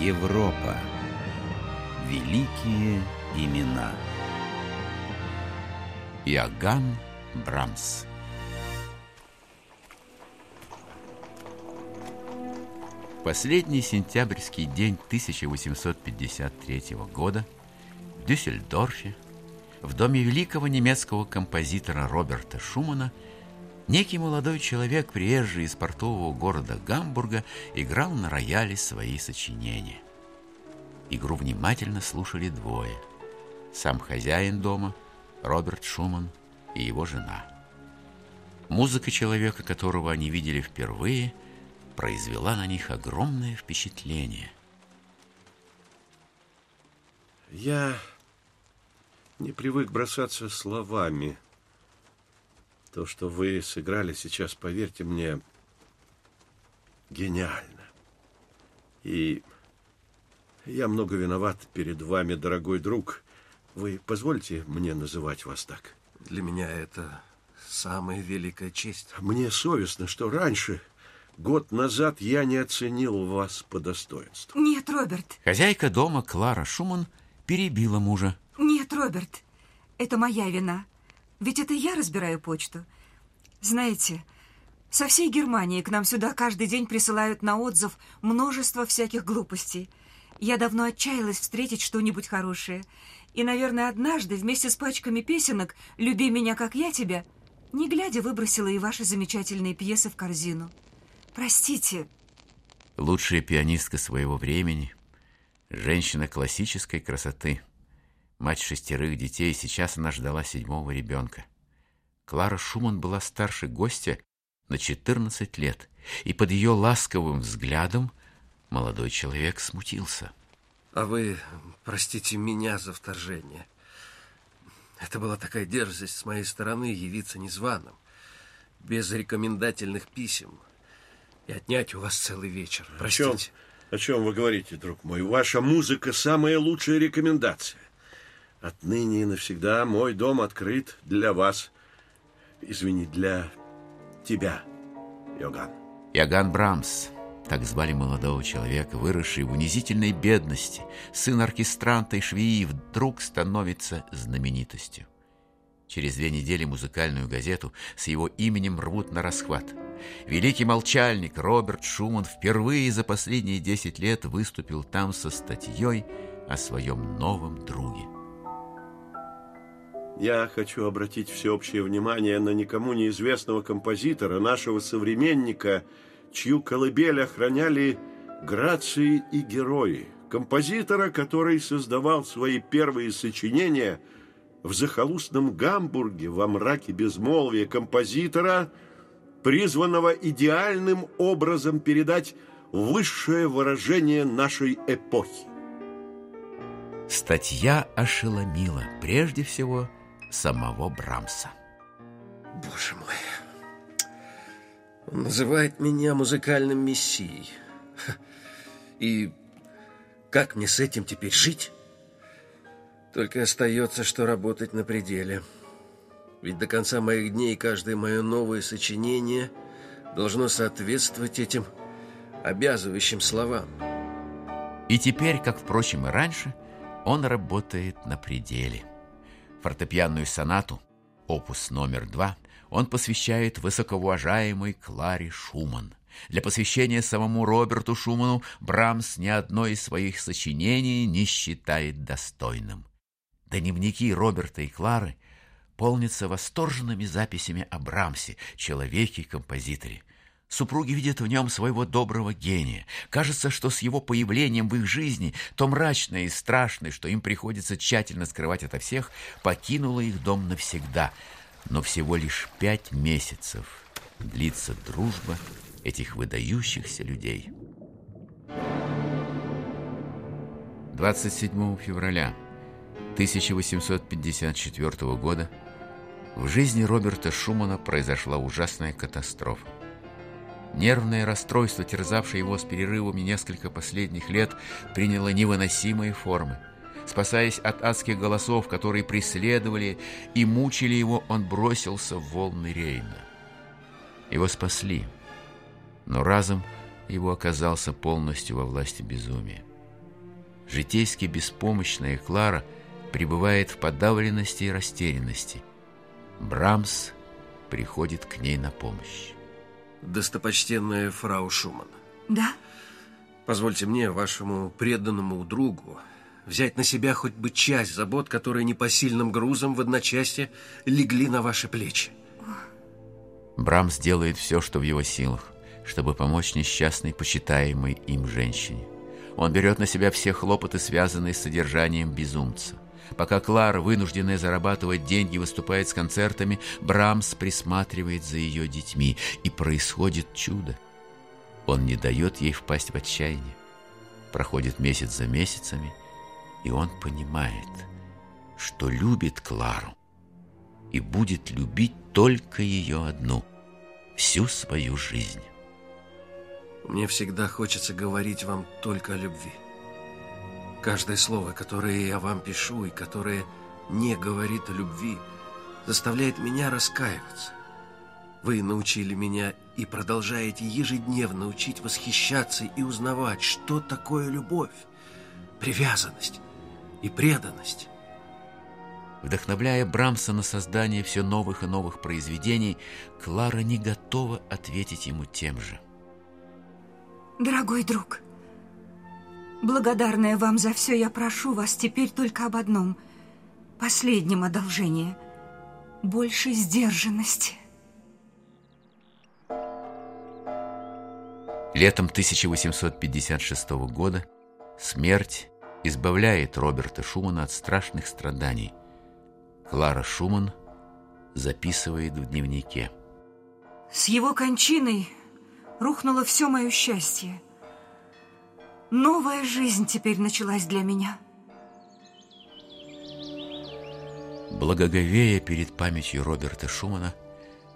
Европа. Великие имена. Иоганн Брамс. Последний сентябрьский день 1853 года в Дюссельдорфе, в доме великого немецкого композитора Роберта Шумана, некий молодой человек, приезжий из портового города Гамбурга, играл на рояле свои сочинения. Игру внимательно слушали двое. Сам хозяин дома, Роберт Шуман, и его жена. Музыка человека, которого они видели впервые – произвела на них огромное впечатление. Я не привык бросаться словами. То, что вы сыграли сейчас, поверьте мне, гениально. И я много виноват перед вами, дорогой друг. Вы позвольте мне называть вас так? Для меня это самая великая честь. Мне совестно, что раньше Год назад я не оценил вас по достоинству. Нет, Роберт. Хозяйка дома Клара Шуман перебила мужа. Нет, Роберт, это моя вина. Ведь это я разбираю почту. Знаете, со всей Германии к нам сюда каждый день присылают на отзыв множество всяких глупостей. Я давно отчаялась встретить что-нибудь хорошее. И, наверное, однажды вместе с пачками песенок «Люби меня, как я тебя» не глядя выбросила и ваши замечательные пьесы в корзину. Простите. Лучшая пианистка своего времени, женщина классической красоты, мать шестерых детей, сейчас она ждала седьмого ребенка. Клара Шуман была старше гостя на 14 лет, и под ее ласковым взглядом молодой человек смутился. А вы простите меня за вторжение. Это была такая дерзость с моей стороны явиться незваным, без рекомендательных писем и отнять у вас целый вечер. Простите. О чем, о чем вы говорите, друг мой? Ваша музыка – самая лучшая рекомендация. Отныне и навсегда мой дом открыт для вас. Извини, для тебя, Йоган. Йоган Брамс. Так звали молодого человека, выросший в унизительной бедности, сын оркестранта и швеи, вдруг становится знаменитостью. Через две недели музыкальную газету с его именем рвут на расхват – Великий молчальник Роберт Шуман впервые за последние 10 лет выступил там со статьей о своем новом друге. Я хочу обратить всеобщее внимание на никому неизвестного композитора, нашего современника, чью колыбель охраняли грации и герои. Композитора, который создавал свои первые сочинения в захолустном Гамбурге во мраке безмолвия. Композитора – призванного идеальным образом передать высшее выражение нашей эпохи. Статья ошеломила прежде всего самого Брамса. Боже мой, он называет меня музыкальным мессией. И как мне с этим теперь жить? Только остается, что работать на пределе. Ведь до конца моих дней каждое мое новое сочинение должно соответствовать этим обязывающим словам. И теперь, как, впрочем, и раньше, он работает на пределе. Фортепианную сонату, опус номер два, он посвящает высокоуважаемой Кларе Шуман. Для посвящения самому Роберту Шуману Брамс ни одно из своих сочинений не считает достойным. Дневники Роберта и Клары полнится восторженными записями о Брамсе, человеке и композиторе. Супруги видят в нем своего доброго гения. Кажется, что с его появлением в их жизни то мрачное и страшное, что им приходится тщательно скрывать ото всех, покинуло их дом навсегда. Но всего лишь пять месяцев длится дружба этих выдающихся людей. 27 февраля 1854 года в жизни Роберта Шумана произошла ужасная катастрофа. Нервное расстройство, терзавшее его с перерывами несколько последних лет, приняло невыносимые формы. Спасаясь от адских голосов, которые преследовали и мучили его, он бросился в волны Рейна. Его спасли, но разом его оказался полностью во власти безумия. житейски беспомощная Клара пребывает в подавленности и растерянности. Брамс приходит к ней на помощь. Достопочтенная фрау Шуман. Да? Позвольте мне, вашему преданному другу, взять на себя хоть бы часть забот, которые непосильным грузом в одночасье легли на ваши плечи. Брамс делает все, что в его силах, чтобы помочь несчастной, почитаемой им женщине. Он берет на себя все хлопоты, связанные с содержанием безумца. Пока Клара, вынужденная зарабатывать деньги, выступает с концертами, Брамс присматривает за ее детьми, и происходит чудо. Он не дает ей впасть в отчаяние. Проходит месяц за месяцами, и он понимает, что любит Клару и будет любить только ее одну всю свою жизнь. Мне всегда хочется говорить вам только о любви. Каждое слово, которое я вам пишу и которое не говорит о любви, заставляет меня раскаиваться. Вы научили меня и продолжаете ежедневно учить восхищаться и узнавать, что такое любовь, привязанность и преданность. Вдохновляя Брамса на создание все новых и новых произведений, Клара не готова ответить ему тем же. Дорогой друг, благодарная вам за все, я прошу вас теперь только об одном, последнем одолжении – больше сдержанности. Летом 1856 года смерть избавляет Роберта Шумана от страшных страданий. Клара Шуман записывает в дневнике. С его кончиной рухнуло все мое счастье. Новая жизнь теперь началась для меня. Благоговея перед памятью Роберта Шумана,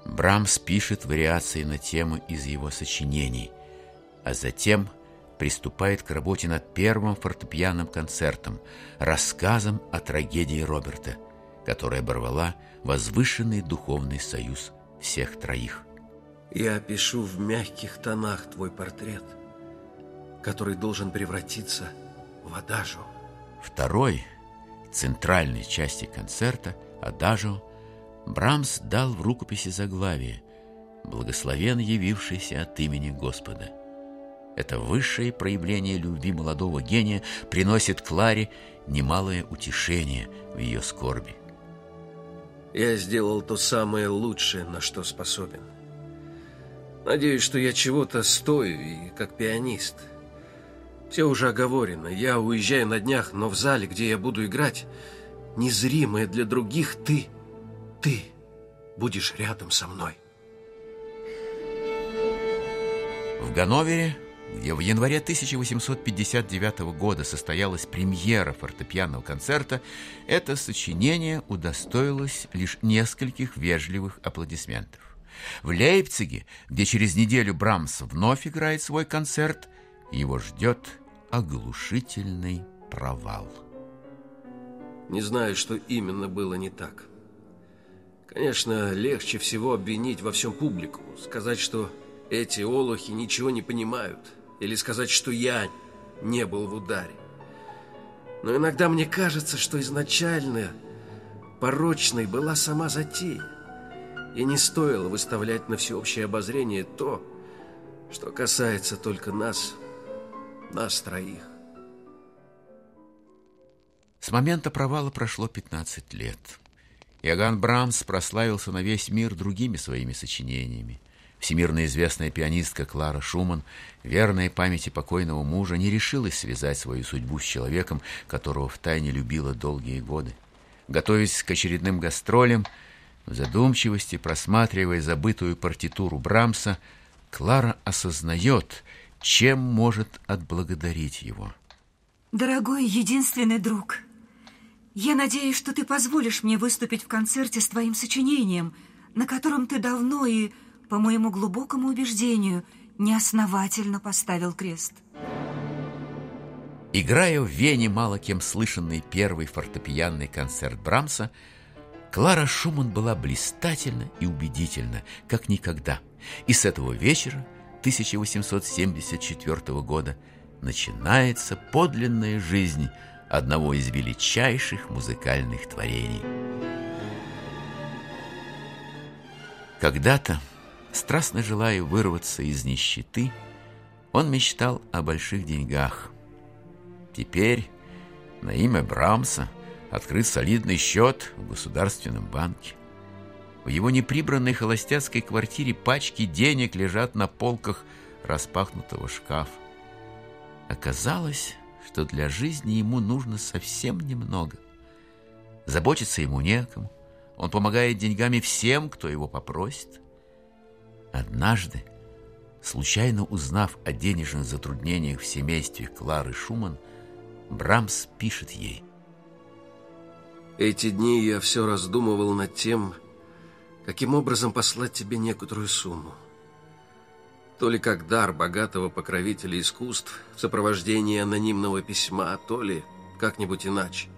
Брамс пишет вариации на темы из его сочинений, а затем приступает к работе над первым фортепианным концертом, рассказом о трагедии Роберта, которая оборвала возвышенный духовный союз всех троих. Я пишу в мягких тонах твой портрет, который должен превратиться в адажу. Второй, центральной части концерта, адажу, Брамс дал в рукописи заглавие «Благословен явившийся от имени Господа». Это высшее проявление любви молодого гения приносит Кларе немалое утешение в ее скорби. Я сделал то самое лучшее, на что способен – Надеюсь, что я чего-то стою и как пианист. Все уже оговорено. Я уезжаю на днях, но в зале, где я буду играть, незримая для других ты, ты будешь рядом со мной. В Ганновере, где в январе 1859 года состоялась премьера фортепианного концерта, это сочинение удостоилось лишь нескольких вежливых аплодисментов. В Лейпциге, где через неделю Брамс вновь играет свой концерт, его ждет оглушительный провал. Не знаю, что именно было не так. Конечно, легче всего обвинить во всем публику, сказать, что эти олухи ничего не понимают, или сказать, что я не был в ударе. Но иногда мне кажется, что изначально порочной была сама затея. И не стоило выставлять на всеобщее обозрение то, что касается только нас, нас троих. С момента провала прошло 15 лет. Иоганн Брамс прославился на весь мир другими своими сочинениями. Всемирно известная пианистка Клара Шуман, верная памяти покойного мужа, не решилась связать свою судьбу с человеком, которого втайне любила долгие годы. Готовясь к очередным гастролям, в задумчивости, просматривая забытую партитуру Брамса, Клара осознает, чем может отблагодарить его. Дорогой единственный друг, я надеюсь, что ты позволишь мне выступить в концерте с твоим сочинением, на котором ты давно и, по моему глубокому убеждению, неосновательно поставил крест. Играя в Вене мало кем слышанный первый фортепианный концерт Брамса, Клара Шуман была блистательна и убедительна, как никогда. И с этого вечера 1874 года начинается подлинная жизнь одного из величайших музыкальных творений. Когда-то, страстно желая вырваться из нищеты, он мечтал о больших деньгах. Теперь на имя Брамса открыт солидный счет в Государственном банке. Его неприбранной холостяцкой квартире пачки денег лежат на полках распахнутого шкафа. Оказалось, что для жизни ему нужно совсем немного. Заботиться ему некому. Он помогает деньгами всем, кто его попросит. Однажды, случайно узнав о денежных затруднениях в семействе Клары Шуман, Брамс пишет ей. Эти дни я все раздумывал над тем, каким образом послать тебе некоторую сумму. То ли как дар богатого покровителя искусств в сопровождении анонимного письма, то ли как-нибудь иначе.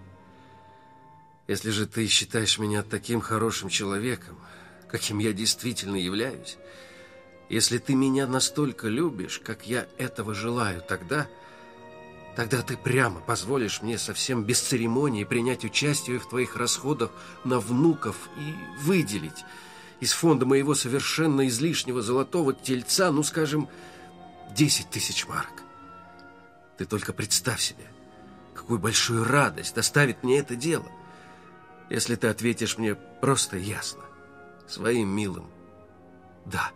Если же ты считаешь меня таким хорошим человеком, каким я действительно являюсь, если ты меня настолько любишь, как я этого желаю, тогда... Тогда ты прямо позволишь мне совсем без церемонии принять участие в твоих расходах на внуков и выделить из фонда моего совершенно излишнего золотого тельца, ну, скажем, 10 тысяч марок. Ты только представь себе, какую большую радость доставит мне это дело, если ты ответишь мне просто ясно, своим милым «да».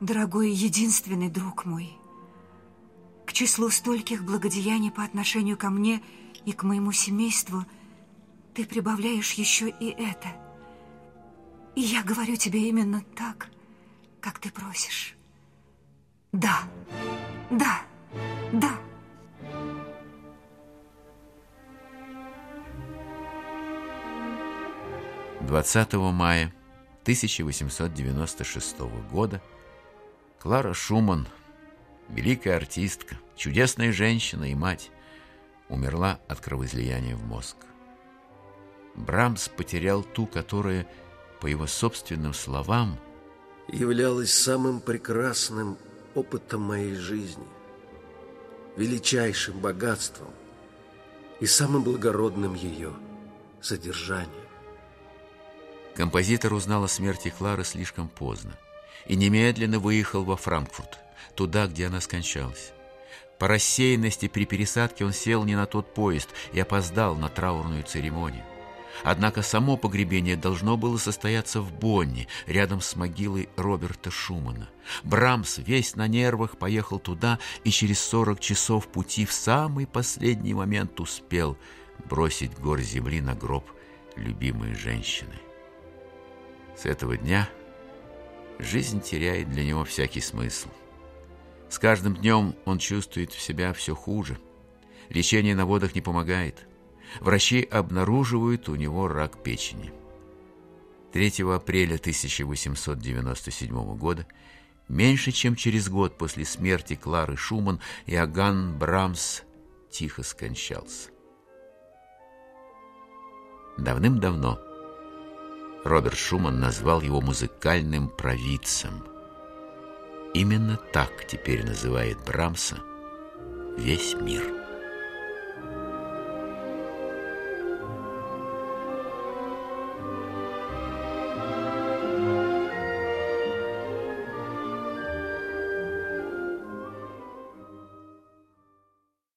Дорогой единственный друг мой, к числу стольких благодеяний по отношению ко мне и к моему семейству ты прибавляешь еще и это – и я говорю тебе именно так, как ты просишь. Да, да, да. Двадцатого мая 1896 года Клара Шуман, великая артистка, чудесная женщина и мать, умерла от кровоизлияния в мозг. Брамс потерял ту, которая по его собственным словам, являлась самым прекрасным опытом моей жизни, величайшим богатством и самым благородным ее содержанием. Композитор узнал о смерти Клары слишком поздно и немедленно выехал во Франкфурт, туда, где она скончалась. По рассеянности при пересадке он сел не на тот поезд и опоздал на траурную церемонию. Однако само погребение должно было состояться в Бонне, рядом с могилой Роберта Шумана. Брамс весь на нервах поехал туда и через 40 часов пути в самый последний момент успел бросить гор земли на гроб любимой женщины. С этого дня жизнь теряет для него всякий смысл. С каждым днем он чувствует в себя все хуже. Лечение на водах не помогает. Врачи обнаруживают у него рак печени. 3 апреля 1897 года, меньше чем через год после смерти Клары Шуман, Иоганн Брамс тихо скончался. Давным-давно Роберт Шуман назвал его музыкальным провидцем. Именно так теперь называет Брамса весь мир.